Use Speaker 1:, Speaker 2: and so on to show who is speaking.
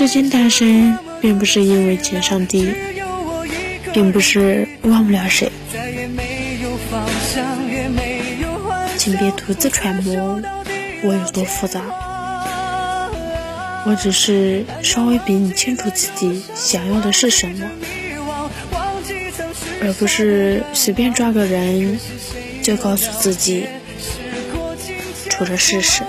Speaker 1: 至今单身，并不是因为情商低，并不是忘不了谁。请别独自揣摩我有多复杂，我只是稍微比你清楚自己想要的是什么，而不是随便抓个人就告诉自己，除了试试。